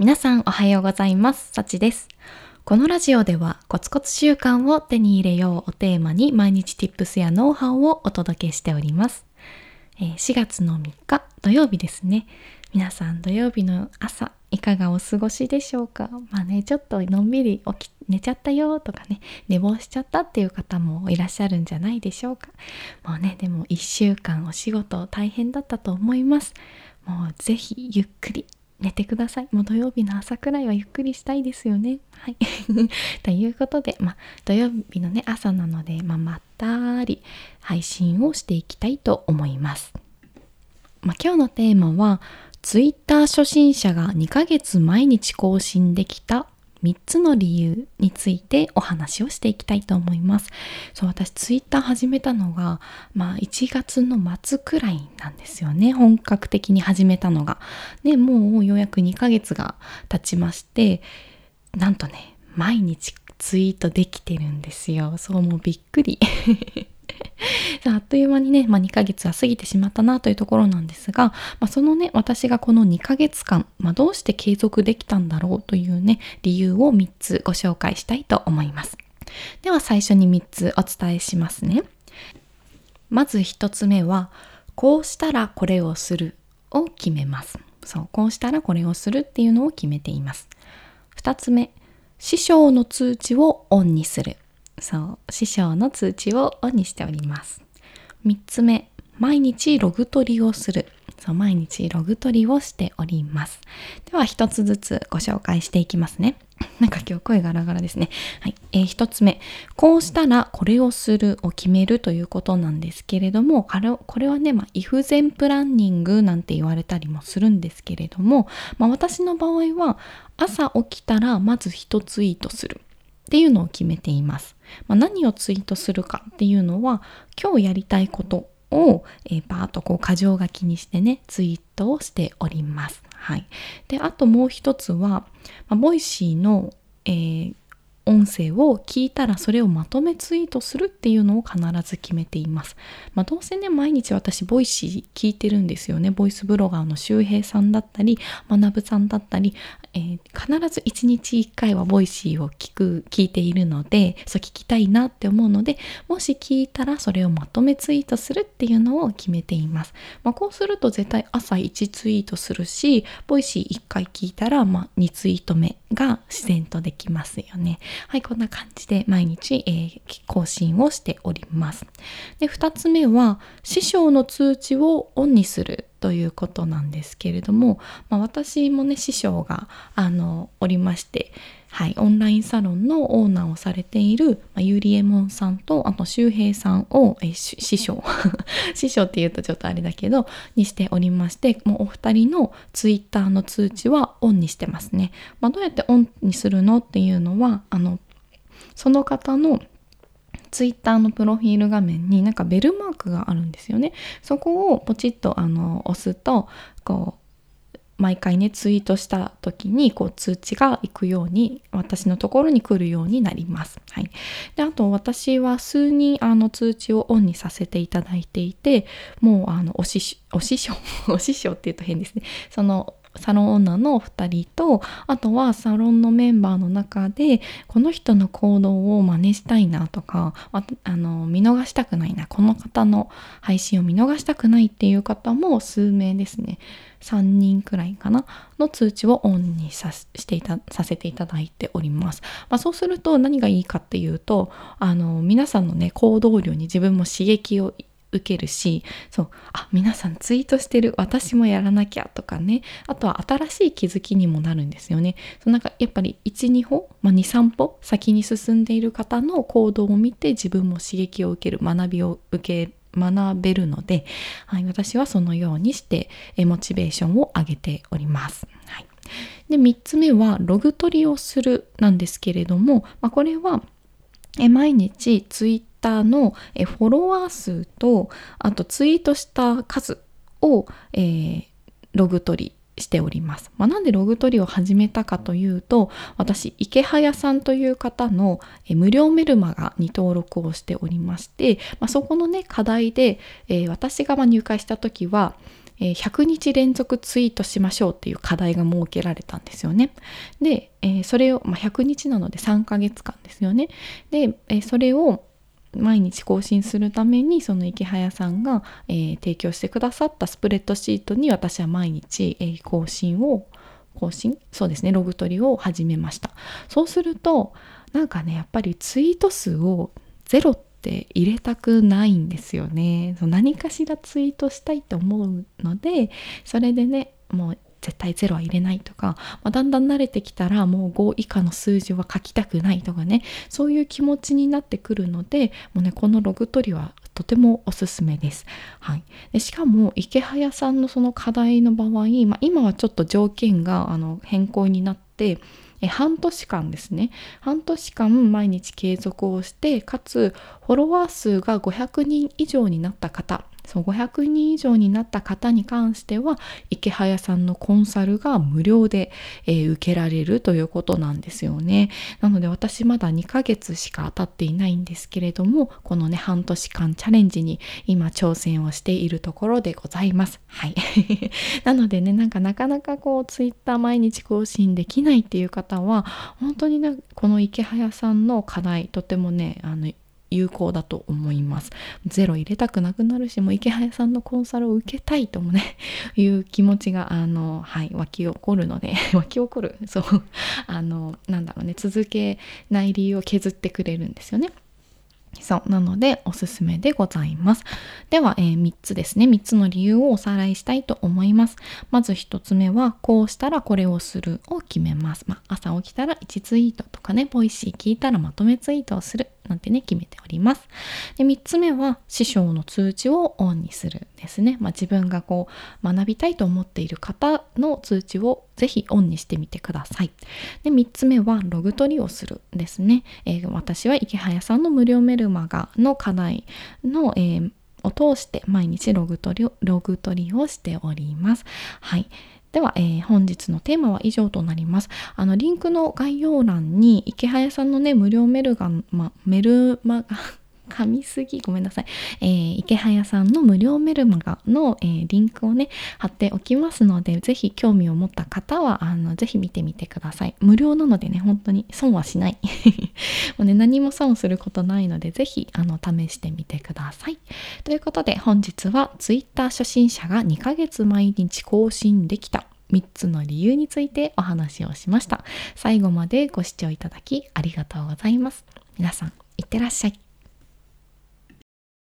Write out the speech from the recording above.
皆さんおはようございます。さちです。このラジオではコツコツ習慣を手に入れようをテーマに毎日 Tips やノウハウをお届けしております。4月の3日土曜日ですね。皆さん土曜日の朝いかがお過ごしでしょうか？まあね、ちょっとのんびり起き寝ちゃったよとかね、寝坊しちゃったっていう方もいらっしゃるんじゃないでしょうか。もうね、でも1週間お仕事大変だったと思います。もうぜひゆっくり寝てください。もう土曜日の朝くらいはゆっくりしたいですよね。はい。ということで、まあ、土曜日のね、朝なので、まあ、まったり配信をしていきたいと思います。まあ、今日のテーマは、Twitter 初心者が2ヶ月毎日更新できた3つの理由についてお話をしていきたいと思います。そう、私ツイッター始めたのが、まあ1月の末くらいなんですよね。本格的に始めたのが。で、もうようやく2ヶ月が経ちまして、なんとね、毎日ツイートできてるんですよ。そう、もうびっくり。あっという間にね、まあ、2ヶ月は過ぎてしまったなというところなんですが、まあ、そのね、私がこの2ヶ月間、まあ、どうして継続できたんだろうというね、理由を3つご紹介したいと思います。では最初に3つお伝えしますね。まず1つ目は、こうしたらこれをするを決めます。そう、こうしたらこれをするっていうのを決めています。2つ目、師匠の通知をオンにする。そう、師匠の通知をオンにしております。3つ目、毎日ログ取りをする。そう、毎日ログ取りをしております。では、一つずつご紹介していきますね。なんか今日声ガラガラですね。はい。えー一つ目。こうしたらこれをするを決めるということなんですけれども、あれこれはね、まあ、if 前プランニングなんて言われたりもするんですけれども、まあ、私の場合は、朝起きたらまず一ツイートする。っていうのを決めています。まあ、何をツイートするかっていうのは今日やりたいことを、えー、バーッとこう箇条書きにしてねツイートをしております。はい、であともう一つは、まあ、 Voicy の、えー音声を聞いたらそれをまとめツイートするっていうのを必ず決めています。まあ、どうせね毎日私 Voicy 聞いてるんですよね。ボイスブロガーの周平さんだったり学さんだったり、えー必ず1日1回は Voicy を聞く聞いているのでそう聞きたいなって思うのでもし聞いたらそれをまとめツイートするっていうのを決めています。まあ、こうすると絶対朝1ツイートするし Voicy 1回聞いたら、まあ、2ツイート目が自然とできますよね。はい、こんな感じで毎日、えー更新をしております。で、2つ目は、師匠の通知をオンにするということなんですけれども、まあ、私もね、師匠が、あの、おりまして、はい、オンラインサロンのオーナーをされている、まあ、ゆりえもんさんと、あと、周平さんを、え師匠、師匠って言うとちょっとあれだけど、にしておりまして、もうお二人のツイッターの通知はオンにしてますね。まあ、どうやってオンにするのっていうのは、あの、その方のツイッターのプロフィール画面になんかベルマークがあるんですよね。そこをポチッとあの押すとこう毎回ねツイートした時にこう通知が行くように私のところに来るようになります。はい、であと私は数人あの通知をオンにさせていただいていてもうあのおししお師匠お師匠って言うと変ですね。そのサロンオーナーのお二人とあとはサロンのメンバーの中でこの人の行動を真似したいなとかあの見逃したくないなこの方の配信を見逃したくないっていう方も数名ですね。3人くらいかなの通知をオンにさしていたさせていただいております、まあ、そうすると何がいいかっていうとあの皆さんのね行動量に自分も刺激を受けるしそうあ皆さんツイートしてる私もやらなきゃとかね。あとは新しい気づきにもなるんですよね。そなんかやっぱり12歩、まあ、23歩先に進んでいる方の行動を見て自分も刺激を受ける学びを受け学べるので、はい、私はそのようにしてモチベーションを上げております。はい、で3つ目はログ取りをするなんですけれども、まあ、これは毎日ツイッターのフォロワー数とあとツイートした数を、えーログ取りしております。まあ、なんでログ取りを始めたかというと私池早さんという方の無料メルマガに登録をしておりまして、まあ、そこのね課題で、えー私が入会した時は、100日連続ツイートしましょうっていう課題が設けられたんですよね。で、えー、それを、まあ、100日なので3ヶ月間ですよね。で、えー、それを毎日更新するためにその池早さんが、えー、提供してくださったスプレッドシートに私は毎日、えー、更新を更新？そうですねログ取りを始めました。そうするとなんかねやっぱりツイート数をゼロって入れたくないんですよね。何かしらツイートしたいと思うのでそれでねもう絶対ゼロは入れないとか、まあ、だんだん慣れてきたらもう5以下の数字は書きたくないとかねそういう気持ちになってくるのでもうねこのログ取りはとてもおすすめです。はい、でしかも池早さんのその課題の場合、まあ、今はちょっと条件があの変更になって半年間ですね。半年間毎日継続をしてかつフォロワー数が500人以上になった方。そう500人以上になった方に関しては池早さんのコンサルが無料で、えー、受けられるということなんですよね。なので私まだ2ヶ月しか経っていないんですけれどもこのね半年間チャレンジに今挑戦をしているところでございます。はい。なのでねなんかなかなかこうツイッター毎日更新できないっていう方は本当にねこの池早さんの課題とてもねあの有効だと思います。ゼロ入れたくなくなるし、もうイケハヤさんのコンサルを受けたいともね、いう気持ちが、あの、はい、湧き起こるので、湧き起こる、そう、あの、なんだろうね、続けない理由を削ってくれるんですよね。そうなのでおすすめでございます。では、えー、3つですね。3つの理由をおさらいしたいと思います。まず1つ目は、こうしたらこれをするを決めます。まあ、朝起きたら1ツイートとかね、 Voicy 聞いたらまとめツイートをする。なんてね、決めております。で、3つ目は、師匠の通知をオンにするですね。まあ、自分がこう、学びたいと思っている方の通知をぜひオンにしてみてください。で、3つ目は、ログ取りをするですね。えー、私は池早さんの無料メルマガの課題の、えーを通して毎日ログ取りをログ取りをしております。はい。では、えー、本日のテーマは以上となります。あの、リンクの概要欄に池早さんのね、無料メルガン、ま、メルマガ、噛みすぎごめんなさい。えー、池早さんの無料メルマガの、えー、リンクをね、貼っておきますので、ぜひ興味を持った方は、あの、ぜひ見てみてください。無料なのでね、本当に損はしない。もうね、何も損することないので、ぜひ、あの、試してみてください。ということで、本日は Twitter 初心者が2ヶ月毎日更新できた。3つの理由についてお話をしました。最後までご視聴いただきありがとうございます。皆さん、いってらっしゃい。